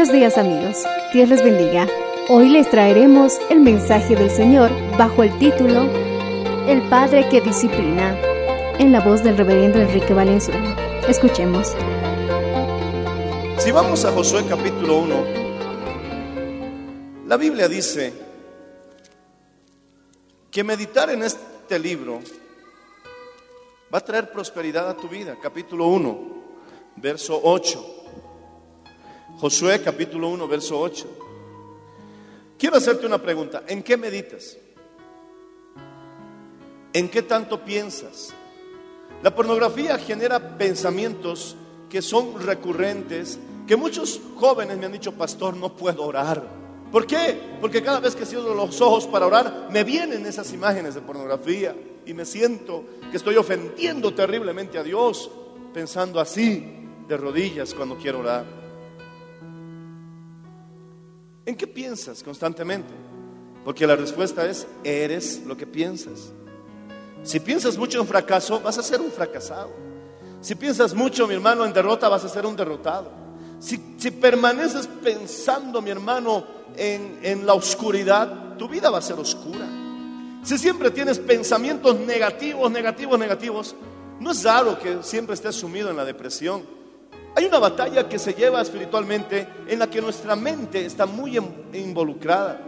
Buenos días amigos, Dios les bendiga. Hoy les traeremos el mensaje del Señor bajo el título El Padre que disciplina, en la voz del reverendo Enrique Valenzuela. Escuchemos. Si vamos a Josué capítulo 1, la Biblia dice que meditar en este libro va a traer prosperidad a tu vida. Capítulo 1, verso 8. Josué capítulo 1, verso 8. Quiero hacerte una pregunta. ¿En qué meditas? ¿En qué tanto piensas? La pornografía genera pensamientos que son recurrentes, que muchos jóvenes me han dicho, pastor, no puedo orar. ¿Por qué? Porque cada vez que cierro los ojos para orar, me vienen esas imágenes de pornografía y me siento que estoy ofendiendo terriblemente a Dios pensando así de rodillas cuando quiero orar. ¿En qué piensas constantemente? Porque la respuesta es, eres lo que piensas. Si piensas mucho en fracaso, vas a ser un fracasado. Si piensas mucho, mi hermano, en derrota, vas a ser un derrotado. Si, si permaneces pensando, mi hermano, en, en la oscuridad, tu vida va a ser oscura. Si siempre tienes pensamientos negativos, negativos, negativos, no es raro que siempre estés sumido en la depresión. Hay una batalla que se lleva espiritualmente en la que nuestra mente está muy em- involucrada.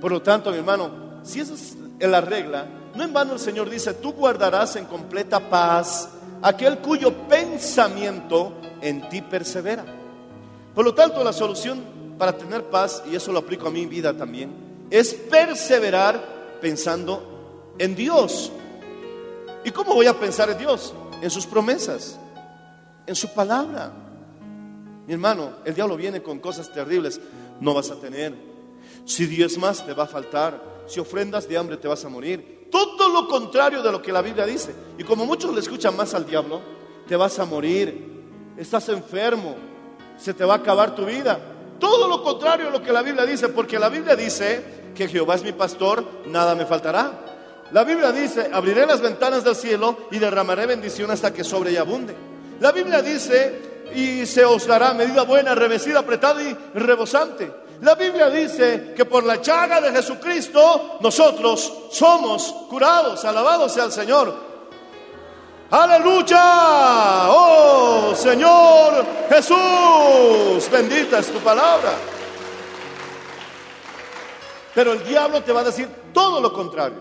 Por lo tanto, mi hermano, si esa es la regla, no en vano el Señor dice, tú guardarás en completa paz aquel cuyo pensamiento en ti persevera. Por lo tanto, la solución para tener paz, y eso lo aplico a mi vida también, es perseverar pensando en Dios. ¿Y cómo voy a pensar en Dios? En sus promesas, en su palabra. Mi hermano, el diablo viene con cosas terribles. No vas a tener. Si diez más te va a faltar. Si ofrendas de hambre te vas a morir. Todo lo contrario de lo que la Biblia dice. Y como muchos le escuchan más al diablo, te vas a morir. Estás enfermo. Se te va a acabar tu vida. Todo lo contrario de lo que la Biblia dice. Porque la Biblia dice que Jehová es mi pastor, nada me faltará. La Biblia dice, abriré las ventanas del cielo y derramaré bendición hasta que sobre y abunde. La Biblia dice, y se os dará medida buena, revestida, apretada y rebosante. La Biblia dice que por la llaga de Jesucristo nosotros somos curados. Alabado sea el Señor. Aleluya. Oh Señor Jesús. Bendita es tu palabra. Pero el diablo te va a decir todo lo contrario.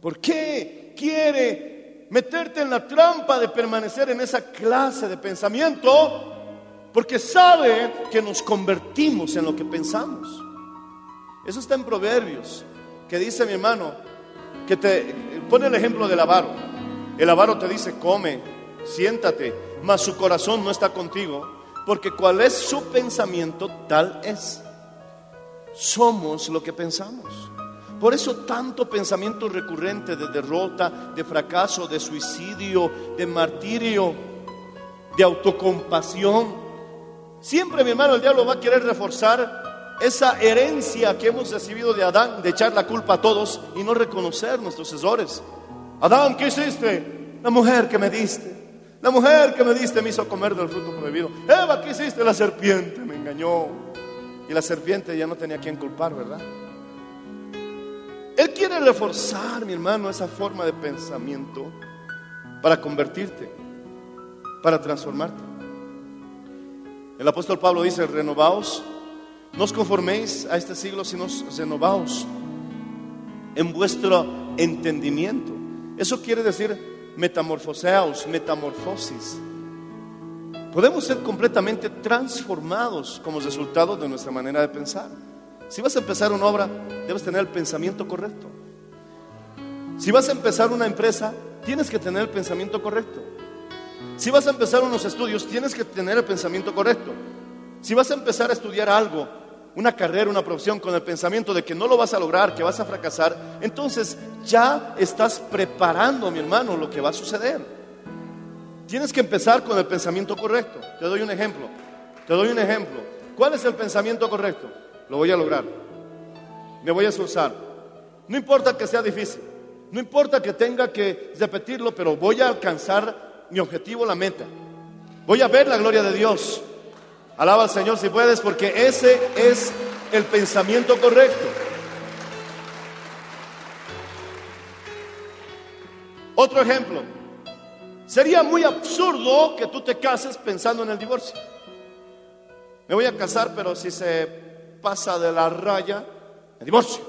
¿Por qué quiere meterte en la trampa de permanecer en esa clase de pensamiento? Porque sabe que nos convertimos en lo que pensamos. Eso está en Proverbios, que dice mi hermano, que te pone el ejemplo del avaro. El avaro te dice, come, siéntate, mas su corazón no está contigo, porque cuál es su pensamiento, tal es. Somos lo que pensamos. Por eso tanto pensamiento recurrente de derrota, de fracaso, de suicidio, de martirio, de autocompasión. Siempre, mi hermano, el diablo va a querer reforzar esa herencia que hemos recibido de Adán, de echar la culpa a todos y no reconocer nuestros errores. Adán, ¿qué hiciste? La mujer que me diste. La mujer que me diste me hizo comer del fruto prohibido. Eva, ¿qué hiciste? La serpiente me engañó. Y la serpiente ya no tenía quien culpar, ¿verdad? Él quiere reforzar, mi hermano, esa forma de pensamiento para convertirte, para transformarte. El apóstol Pablo dice, renovaos, no os conforméis a este siglo, sino renovaos en vuestro entendimiento. Eso quiere decir metamorfoseaos, metamorfosis. Podemos ser completamente transformados como resultado de nuestra manera de pensar. Si vas a empezar una obra, debes tener el pensamiento correcto. Si vas a empezar una empresa, tienes que tener el pensamiento correcto. Si vas a empezar unos estudios, tienes que tener el pensamiento correcto. Si vas a empezar a estudiar algo, una carrera, una profesión, con el pensamiento de que no lo vas a lograr, que vas a fracasar, entonces ya estás preparando, mi hermano, lo que va a suceder. Tienes que empezar con el pensamiento correcto. Te doy un ejemplo. Te doy un ejemplo. ¿Cuál es el pensamiento correcto? Lo voy a lograr. Me voy a esforzar. No importa que sea difícil. No importa que tenga que repetirlo, pero voy a alcanzar mi objetivo, la meta. Voy a ver la gloria de Dios. Alaba al Señor si puedes, porque ese es el pensamiento correcto. Otro ejemplo. Sería muy absurdo que tú te cases pensando en el divorcio. Me voy a casar, pero si se pasa de la raya, me divorcio.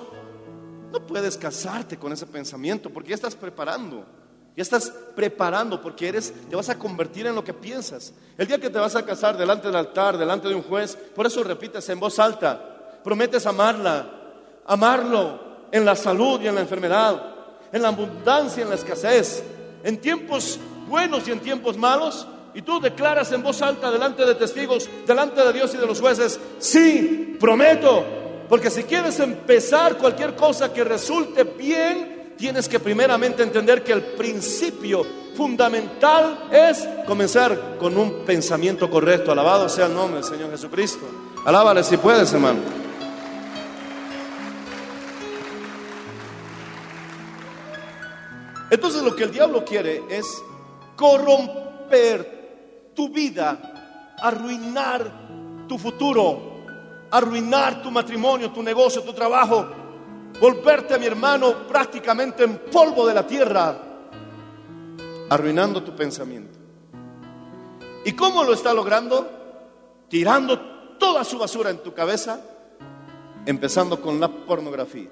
No puedes casarte con ese pensamiento porque ya estás preparando. Ya estás preparando porque eres, te vas a convertir en lo que piensas. El día que te vas a casar delante del altar, delante de un juez, por eso repites en voz alta, prometes amarla, amarlo en la salud y en la enfermedad, en la abundancia y en la escasez, en tiempos buenos y en tiempos malos. Y tú declaras en voz alta delante de testigos, delante de Dios y de los jueces, sí, prometo, porque si quieres empezar cualquier cosa que resulte bien, tienes que primeramente entender que el principio fundamental es comenzar con un pensamiento correcto. Alabado sea el nombre del Señor Jesucristo. Alábale si puedes, hermano. Entonces lo que el diablo quiere es corromper tu vida, arruinar tu futuro, arruinar tu matrimonio, tu negocio, tu trabajo, volverte, mi hermano, prácticamente en polvo de la tierra, arruinando tu pensamiento. ¿Y cómo lo está logrando? Tirando toda su basura en tu cabeza, empezando con la pornografía.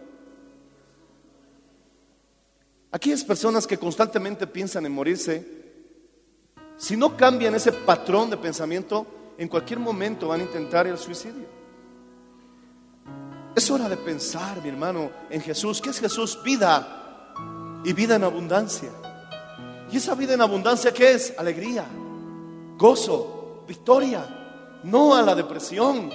Aquellas personas que constantemente piensan en morirse, si no cambian ese patrón de pensamiento, en cualquier momento van a intentar el suicidio. Es hora de pensar, mi hermano, en Jesús. ¿Qué es Jesús? Vida y vida en abundancia. ¿Y esa vida en abundancia qué es? Alegría, gozo, victoria, no a la depresión.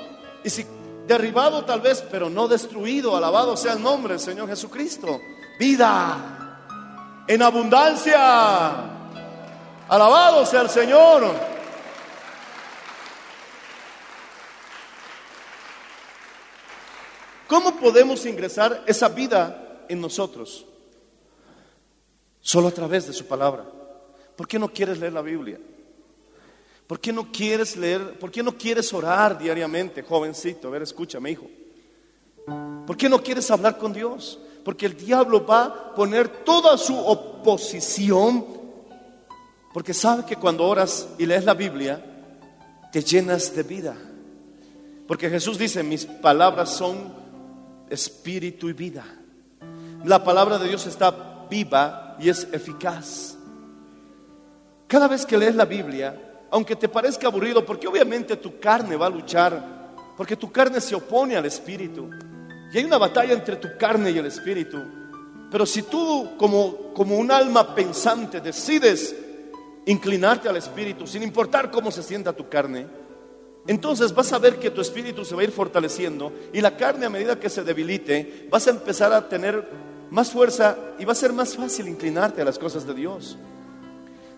Y si derribado tal vez, pero no destruido, alabado sea el nombre del Señor Jesucristo. Vida en abundancia. Alabado sea el Señor. ¿Cómo podemos ingresar esa vida en nosotros? Solo a través de su palabra. ¿Por qué no quieres leer la Biblia? ¿Por qué no quieres leer? ¿Por qué no quieres orar diariamente, jovencito? A ver, escúchame, hijo. ¿Por qué no quieres hablar con Dios? Porque el diablo va a poner toda su oposición, porque sabe que cuando oras y lees la Biblia, te llenas de vida. Porque Jesús dice, mis palabras son espíritu y vida. La palabra de Dios está viva y es eficaz. Cada vez que lees la Biblia, aunque te parezca aburrido, porque obviamente tu carne va a luchar, porque tu carne se opone al espíritu. Y hay una batalla entre tu carne y el espíritu. Pero si tú como, como un alma pensante decides inclinarte al espíritu, sin importar cómo se sienta tu carne, entonces vas a ver que tu espíritu se va a ir fortaleciendo y la carne a medida que se debilite, vas a empezar a tener más fuerza y va a ser más fácil inclinarte a las cosas de Dios.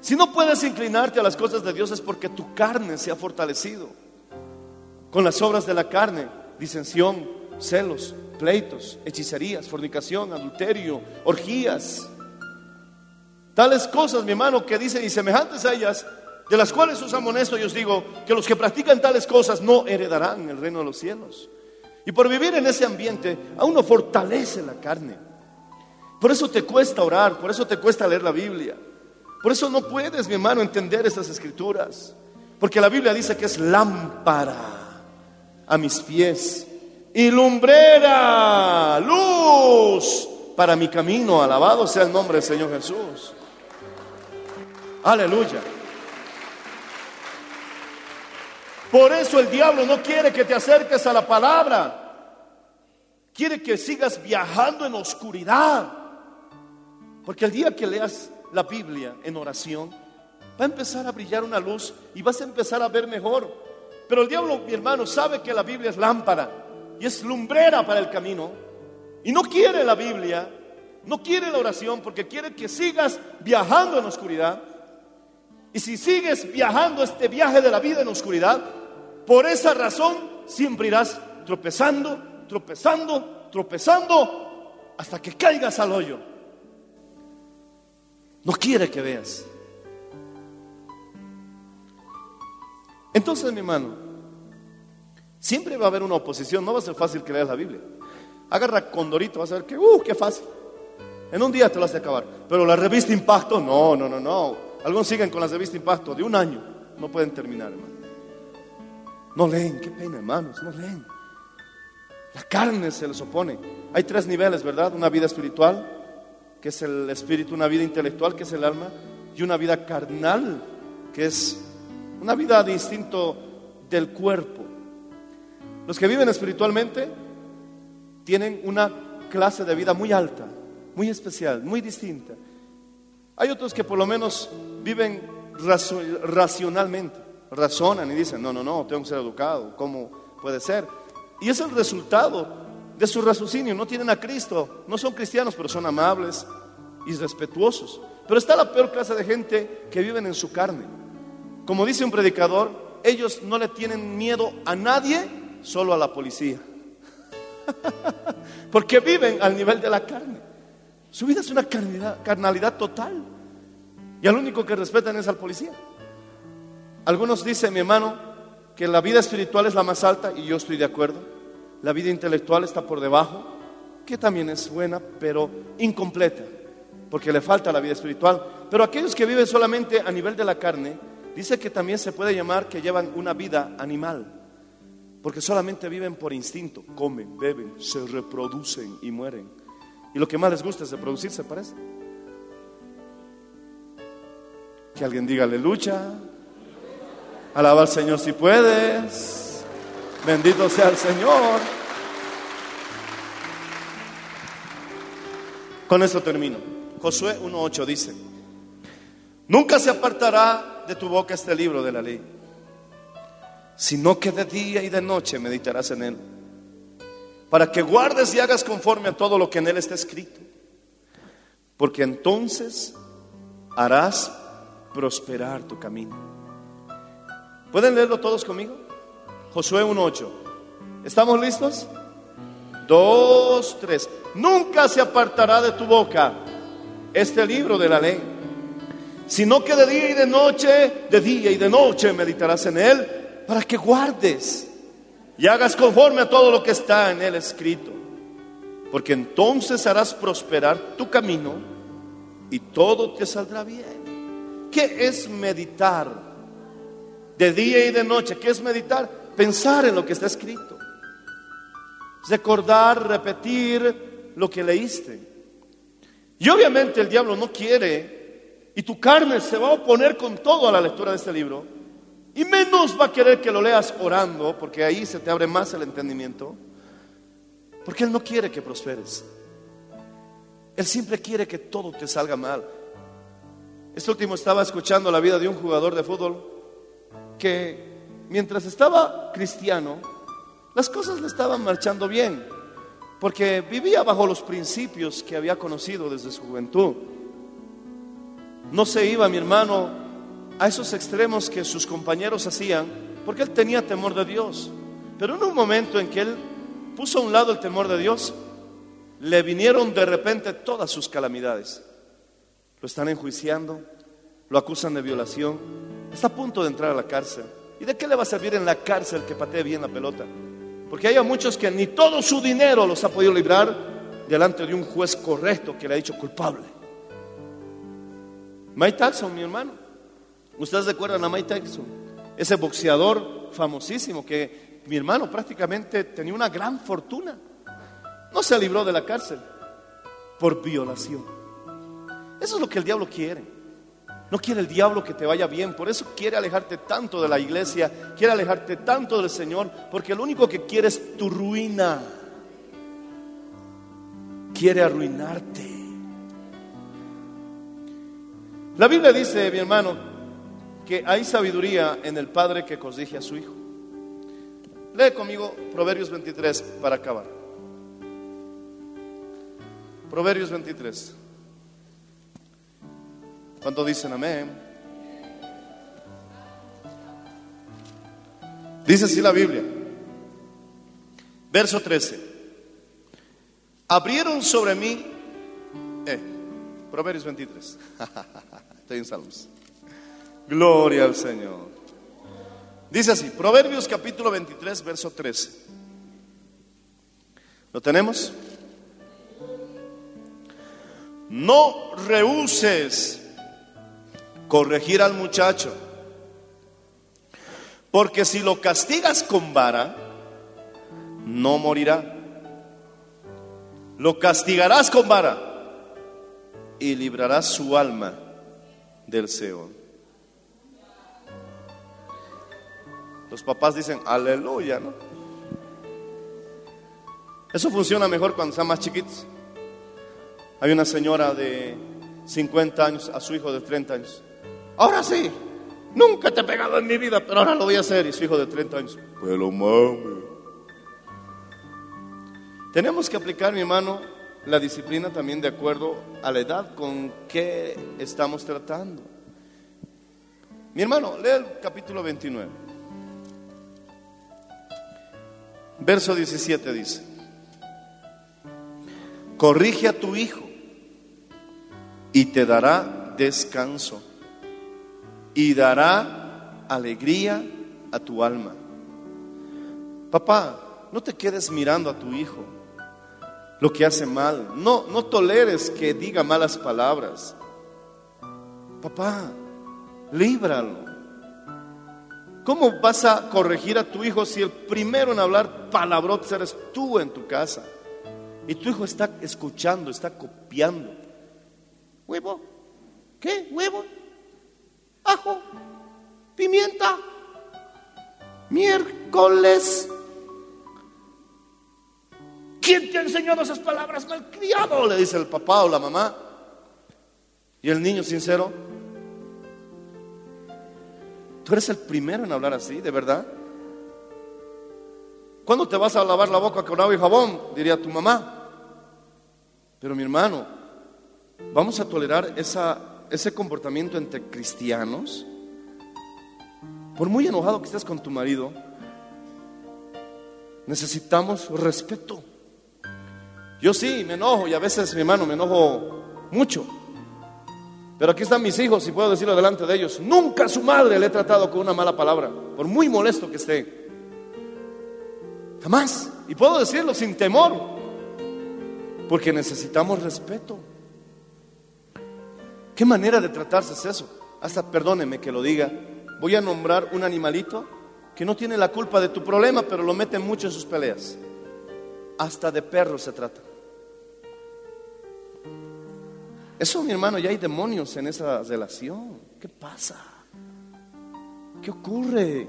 Si no puedes inclinarte a las cosas de Dios es porque tu carne se ha fortalecido con las obras de la carne. disensión, celos, pleitos, hechicerías, fornicación, adulterio, orgías. Tales cosas, mi hermano, que dicen y semejantes a ellas, de las cuales os amonesto y os digo que los que practican tales cosas no heredarán el reino de los cielos. Y por vivir en ese ambiente, a uno fortalece la carne. Por eso te cuesta orar, por eso te cuesta leer la Biblia. Por eso no puedes, mi hermano, entender estas escrituras. Porque la Biblia dice que es lámpara a mis pies y lumbrera, luz para mi camino. Alabado sea el nombre del Señor Jesús. Aleluya. Por eso el diablo no quiere que te acerques a la palabra. Quiere que sigas viajando en oscuridad. Porque el día que leas la Biblia en oración, va a empezar a brillar una luz y vas a empezar a ver mejor. Pero el diablo, mi hermano, sabe que la Biblia es lámpara y es lumbrera para el camino. Y no quiere la Biblia, no quiere la oración porque quiere que sigas viajando en oscuridad. Y si sigues viajando este viaje de la vida en oscuridad, por esa razón siempre irás tropezando, tropezando, tropezando, hasta que caigas al hoyo. No quiere que veas. Entonces, mi hermano, siempre va a haber una oposición, no va a ser fácil que leas la Biblia. Agarra Condorito, vas a ver que, uh, qué fácil. En un día te lo hace acabar. Pero la revista Impacto, no, no, no, no. Algunos siguen con la revista Impacto de un año, no pueden terminar, hermano. No leen, qué pena, hermanos, no leen. La carne se les opone. Hay tres niveles, ¿verdad? Una vida espiritual, que es el espíritu, una vida intelectual, que es el alma, y una vida carnal, que es una vida de instinto del cuerpo. Los que viven espiritualmente tienen una clase de vida muy alta, muy especial, muy distinta. Hay otros que por lo menos viven racionalmente, razonan y dicen, no, no, no, tengo que ser educado, ¿cómo puede ser? Y es el resultado de su raciocinio, no tienen a Cristo, no son cristianos, pero son amables y respetuosos. Pero está la peor clase de gente que viven en su carne. Como dice un predicador, ellos no le tienen miedo a nadie, solo a la policía. Porque viven al nivel de la carne. Su vida es una carnalidad, total. Y al único que respetan es al policía. Algunos dicen, mi hermano, que la vida espiritual es la más alta y yo estoy de acuerdo. La vida intelectual está por debajo, que también es buena, pero incompleta, porque le falta la vida espiritual. Pero aquellos que viven solamente a nivel de la carne, dice que también se puede llamar que llevan una vida animal, porque solamente viven por instinto, comen, beben, se reproducen y mueren. Y lo que más les gusta es reproducirse, parece. Que alguien diga aleluya. Alaba al Señor si puedes. Bendito sea el Señor. Con esto termino. Josué 1.8 dice, nunca se apartará de tu boca este libro de la ley, sino que de día y de noche meditarás en él, para que guardes y hagas conforme a todo lo que en él está escrito, porque entonces harás prosperar tu camino. ¿Pueden leerlo todos conmigo? Josué 1.8. ¿Estamos listos? Dos, tres. Nunca se apartará de tu boca este libro de la ley, sino que de día y de noche, de día y de noche meditarás en él para que guardes y hagas conforme a todo lo que está en él escrito. Porque entonces harás prosperar tu camino y todo te saldrá bien. ¿Qué es meditar? De día y de noche. ¿Qué es meditar? Pensar en lo que está escrito. Recordar, repetir lo que leíste. Y obviamente el diablo no quiere, y tu carne se va a oponer con todo a la lectura de este libro, y menos va a querer que lo leas orando, porque ahí se te abre más el entendimiento, porque él no quiere que prosperes. Él siempre quiere que todo te salga mal. Este último estaba escuchando la vida de un jugador de fútbol que mientras estaba cristiano, las cosas le estaban marchando bien, porque vivía bajo los principios que había conocido desde su juventud. No se iba, mi hermano, a esos extremos que sus compañeros hacían, porque él tenía temor de Dios. Pero en un momento en que él puso a un lado el temor de Dios, le vinieron de repente todas sus calamidades. Lo están enjuiciando, lo acusan de violación, está a punto de entrar a la cárcel. ¿Y de qué le va a servir en la cárcel que patee bien la pelota? Porque hay muchos que ni todo su dinero los ha podido librar delante de un juez correcto que le ha dicho culpable. Mike Tyson, mi hermano. ¿Ustedes recuerdan a Mike Tyson? Ese boxeador famosísimo que mi hermano prácticamente tenía una gran fortuna. No se libró de la cárcel por violación. Eso es lo que el diablo quiere. No quiere el diablo que te vaya bien, por eso quiere alejarte tanto de la iglesia, quiere alejarte tanto del Señor, porque lo único que quiere es tu ruina. Quiere arruinarte. La Biblia dice, mi hermano, hay sabiduría en el padre que corrige a su hijo. Lee conmigo Proverbios 23 para acabar. Proverbios 23. ¿Cuánto dicen amén? Dice así la Biblia. Verso 13. Abrieron sobre mí. Eh, Proverbios 23. Estoy en Salmos. Gloria al Señor. Dice así, Proverbios capítulo 23, verso 13. ¿Lo tenemos? No rehuses corregir al muchacho, porque si lo castigas con vara, no morirá. Lo castigarás con vara y librarás su alma del Seol. Los papás dicen, aleluya, ¿no? Eso funciona mejor cuando están más chiquitos. Hay una señora de 50 años a su hijo de 30 años. Ahora sí, nunca te he pegado en mi vida, pero ahora lo voy a hacer. Y su hijo de 30 años, pero mami. Tenemos que aplicar, mi hermano, la disciplina también de acuerdo a la edad con que estamos tratando. Mi hermano, lee el capítulo 29. Verso 17 dice, corrige a tu hijo y te dará descanso y dará alegría a tu alma. Papá, no te quedes mirando a tu hijo lo que hace mal. No, no toleres que diga malas palabras. Papá, líbralo. ¿Cómo vas a corregir a tu hijo si el primero en hablar palabrotas eres tú en tu casa? Y tu hijo está escuchando, está copiando. ¿Huevo? ¿Qué? ¿Huevo? ¿Ajo? ¿Pimienta? Miércoles. ¿Quién te ha enseñado esas palabras malcriado? Le dice el papá o la mamá. Y el niño sincero, Tú eres el primero en hablar así, de verdad. ¿Cuándo te vas a lavar la boca con agua y jabón? Diría tu mamá. Pero mi hermano, ¿vamos a tolerar ese comportamiento entre cristianos? Por muy enojado que estés con tu marido, necesitamos respeto. Yo sí, me enojo y a veces, mi hermano, me enojo mucho. Pero aquí están mis hijos y puedo decirlo delante de ellos. Nunca a su madre le he tratado con una mala palabra, por muy molesto que esté. Jamás. Y puedo decirlo sin temor, porque necesitamos respeto. ¿Qué manera de tratarse es eso? Hasta perdóneme que lo diga. Voy a nombrar un animalito que no tiene la culpa de tu problema, pero lo mete mucho en sus peleas. Hasta de perro se trata. Eso, mi hermano, ya hay demonios en esa relación. ¿Qué pasa? ¿Qué ocurre?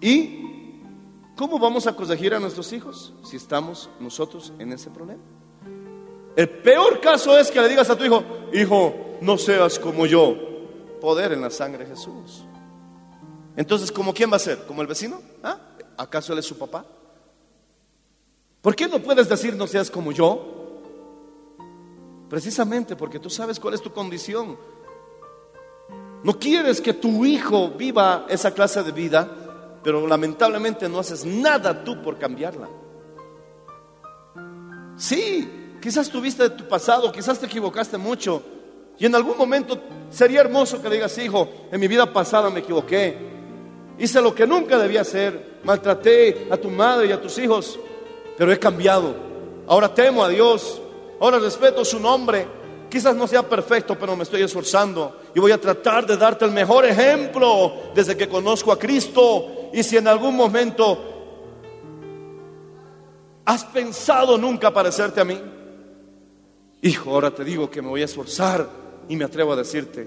¿Y cómo vamos a corregir a nuestros hijos si estamos nosotros en ese problema? El peor caso es que le digas a tu hijo, hijo, no seas como yo. Poder en la sangre de Jesús. Entonces, ¿como quién va a ser? ¿Como el vecino? ¿Ah? ¿Acaso él es su papá? ¿Por qué no puedes decir no seas como yo? Precisamente porque tú sabes cuál es tu condición. No quieres que tu hijo viva esa clase de vida, pero lamentablemente no haces nada tú por cambiarla. Sí, quizás tuviste tu pasado, quizás te equivocaste mucho. Y en algún momento sería hermoso que digas, hijo, en mi vida pasada me equivoqué. Hice lo que nunca debía hacer. Maltraté a tu madre y a tus hijos, pero he cambiado. Ahora temo a Dios. Ahora respeto su nombre. Quizás no sea perfecto, pero me estoy esforzando y voy a tratar de darte el mejor ejemplo desde que conozco a Cristo. Y si en algún momento has pensado nunca parecerte a mí, hijo, ahora te digo que me voy a esforzar y me atrevo a decirte,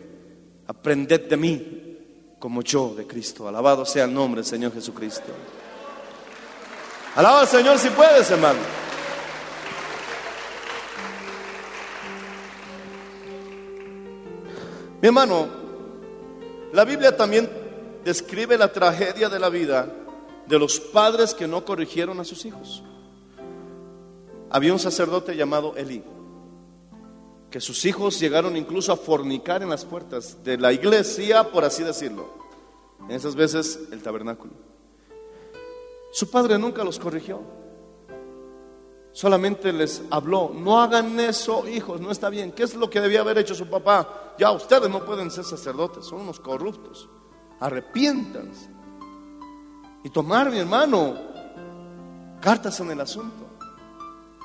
aprended de mí como yo de Cristo. Alabado sea el nombre del Señor Jesucristo. Alaba al Señor si puedes, hermano. Mi hermano, la Biblia también describe la tragedia de la vida de los padres que no corrigieron a sus hijos. Había un sacerdote llamado Elí, que sus hijos llegaron incluso a fornicar en las puertas de la iglesia, por así decirlo. En esas veces el tabernáculo. Su padre nunca los corrigió. Solamente les habló, no hagan eso, hijos, no está bien. ¿Qué es lo que debía haber hecho su papá? Ya ustedes no pueden ser sacerdotes, son unos corruptos. Arrepiéntanse. Y tomar, mi hermano, cartas en el asunto.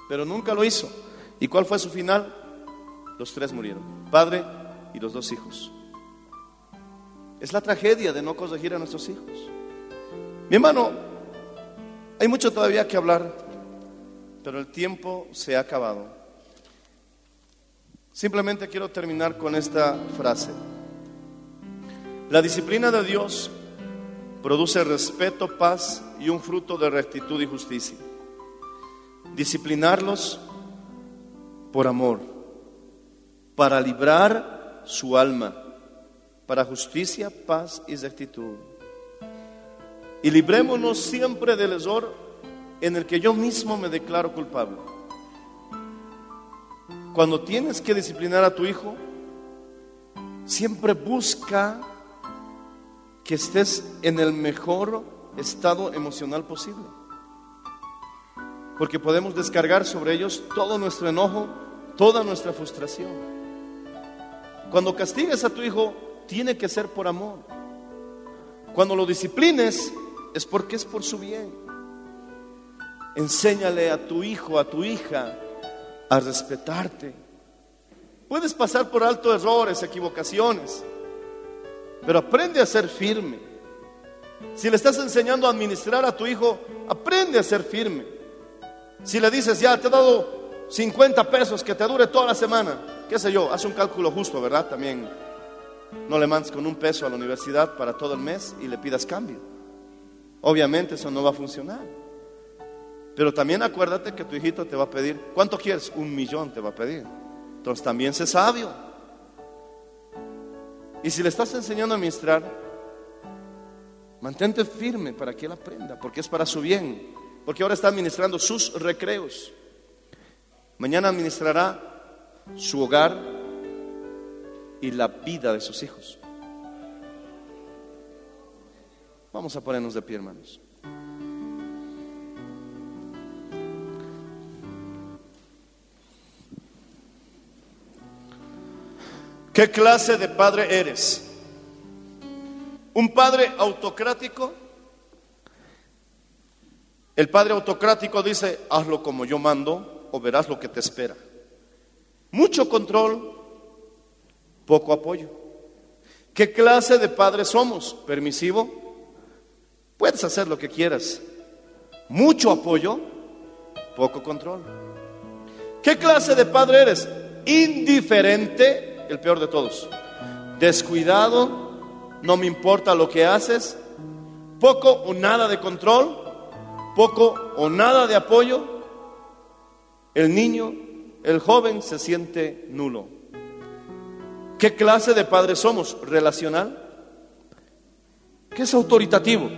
Pero nunca lo hizo. ¿Y cuál fue su final? Los tres murieron, padre y los dos hijos. Es la tragedia de no corregir a nuestros hijos. Mi hermano, hay mucho todavía que hablar, pero el tiempo se ha acabado. Simplemente quiero terminar con esta frase. La disciplina de Dios produce respeto, paz y un fruto de rectitud y justicia. Disciplinarlos por amor, para librar su alma, para justicia, paz y rectitud. Y librémonos siempre del error en el que yo mismo me declaro culpable. Cuando tienes que disciplinar a tu hijo, siempre busca que estés en el mejor estado emocional posible. Porque podemos descargar sobre ellos todo nuestro enojo, toda nuestra frustración. Cuando castigues a tu hijo, tiene que ser por amor. Cuando lo disciplines, es porque es por su bien. Enséñale a tu hijo, a tu hija, a respetarte. Puedes pasar por alto errores, equivocaciones, pero aprende a ser firme. Si le estás enseñando a administrar a tu hijo, aprende a ser firme. Si le dices, ya te he dado 50 pesos que te dure toda la semana, qué sé yo, haz un cálculo justo, ¿verdad? También no le mandes con un peso a la universidad para todo el mes y le pidas cambio. Obviamente eso no va a funcionar. Pero también acuérdate que tu hijito te va a pedir, ¿cuánto quieres? Un millón te va a pedir. Entonces también sé sabio. Y si le estás enseñando a administrar, mantente firme para que él aprenda, porque es para su bien. Porque ahora está administrando sus recreos. Mañana administrará su hogar y la vida de sus hijos. Vamos a ponernos de pie, hermanos. ¿Qué clase de padre eres? ¿Un padre autocrático? El padre autocrático dice, hazlo como yo mando o verás lo que te espera. Mucho control, poco apoyo. ¿Qué clase de padre somos? ¿Permisivo? Puedes hacer lo que quieras. Mucho apoyo, poco control. ¿Qué clase de padre eres? Indiferente el peor de todos. Descuidado, no me importa lo que haces, poco o nada de control, poco o nada de apoyo, el niño, el joven se siente nulo. ¿Qué clase de padre somos? ¿Relacional? Que es autoritativo,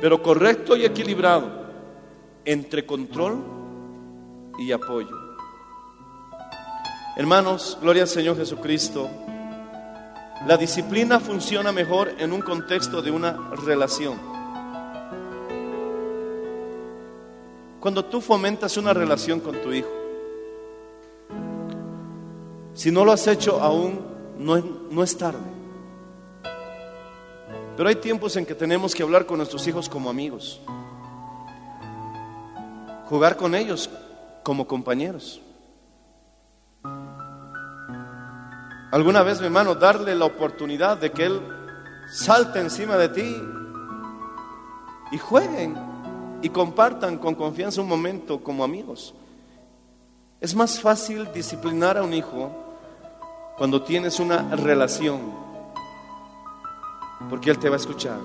pero correcto y equilibrado entre control y apoyo. Hermanos, gloria al Señor Jesucristo. La disciplina funciona mejor en un contexto de una relación. Cuando tú fomentas una relación con tu hijo, si no lo has hecho aún, no es, no es tarde. Pero hay tiempos en que tenemos que hablar con nuestros hijos como amigos, jugar con ellos como compañeros. Alguna vez, mi hermano, darle la oportunidad de que él salte encima de ti y jueguen y compartan con confianza un momento como amigos. Es más fácil disciplinar a un hijo cuando tienes una relación, porque él te va a escuchar.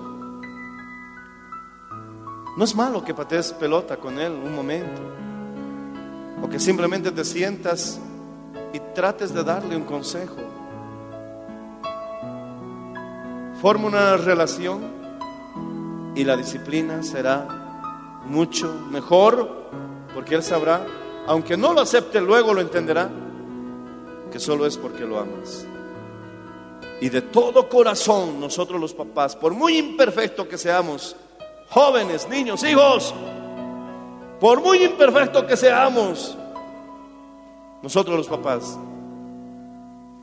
No es malo que patees pelota con él un momento, o que simplemente te sientas y trates de darle un consejo. Forma una relación y la disciplina será mucho mejor porque Él sabrá, aunque no lo acepte, luego lo entenderá, que solo es porque lo amas. Y de todo corazón nosotros los papás, por muy imperfecto que seamos, jóvenes, niños, hijos, por muy imperfecto que seamos, nosotros los papás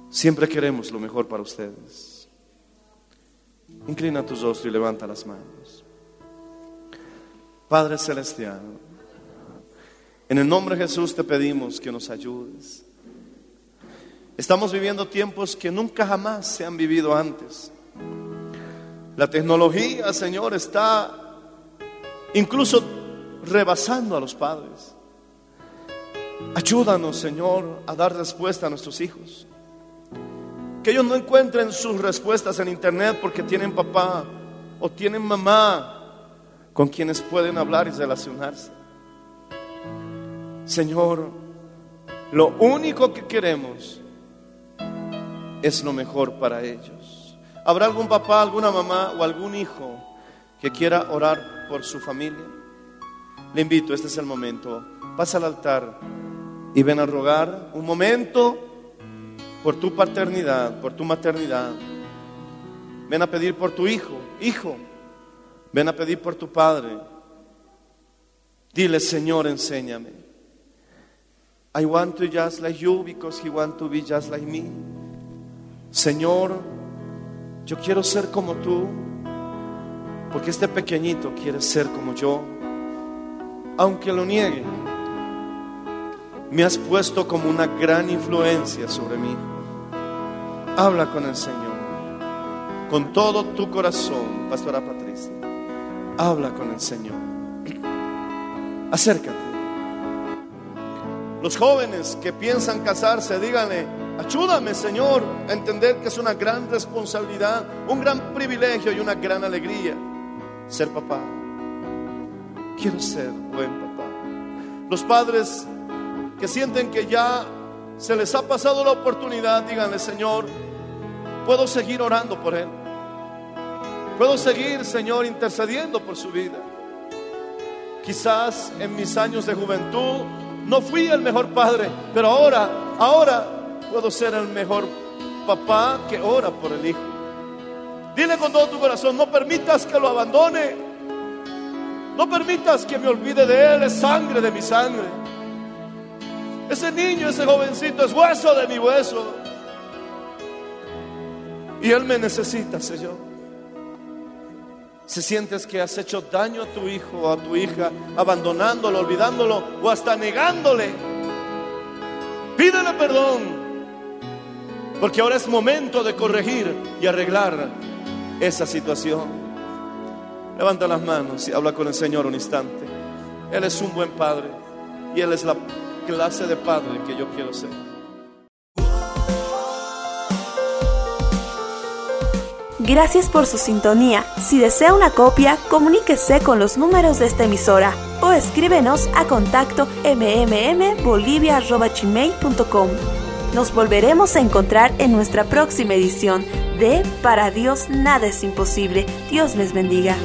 siempre queremos lo mejor para ustedes. Inclina tus rostros y levanta las manos. Padre Celestial, en el nombre de Jesús te pedimos que nos ayudes. Estamos viviendo tiempos que nunca jamás se han vivido antes. La tecnología, Señor, está incluso rebasando a los padres. Ayúdanos, Señor, a dar respuesta a nuestros hijos. Que ellos no encuentren sus respuestas en internet porque tienen papá o tienen mamá con quienes pueden hablar y relacionarse. Señor, lo único que queremos es lo mejor para ellos. ¿Habrá algún papá, alguna mamá o algún hijo que quiera orar por su familia? Le invito, este es el momento. Pasa al altar y ven a rogar un momento por tu paternidad, por tu maternidad. Ven a pedir por tu hijo, hijo. Ven a pedir por tu padre. Dile, Señor, enséñame. I want to just like you because he want to be just like me. Señor, yo quiero ser como tú, porque este pequeñito quiere ser como yo, aunque lo niegue. Me has puesto como una gran influencia sobre mí. Habla con el Señor, con todo tu corazón, Pastora Patricia. Habla con el Señor. Acércate. Los jóvenes que piensan casarse, díganle, ayúdame Señor a entender que es una gran responsabilidad, un gran privilegio y una gran alegría ser papá. Quiero ser buen papá. Los padres que sienten que ya se les ha pasado la oportunidad, díganle, Señor, puedo seguir orando por él. Puedo seguir, Señor, intercediendo por su vida. Quizás en mis años de juventud no fui el mejor padre, pero ahora, ahora puedo ser el mejor papá que ora por el hijo. Dile con todo tu corazón, no permitas que lo abandone. No permitas que me olvide de él, es sangre de mi sangre. Ese niño, ese jovencito es hueso de mi hueso. Y él me necesita, Señor. Si sientes que has hecho daño a tu hijo o a tu hija, abandonándolo, olvidándolo o hasta negándole, pídele perdón. Porque ahora es momento de corregir y arreglar esa situación. Levanta las manos y habla con el Señor un instante. Él es un buen padre y Él es la clase de padre que yo quiero ser. Gracias por su sintonía. Si desea una copia, comuníquese con los números de esta emisora o escríbenos a contacto mmmbolivia.gmail.com. Nos volveremos a encontrar en nuestra próxima edición de Para Dios nada es imposible. Dios les bendiga.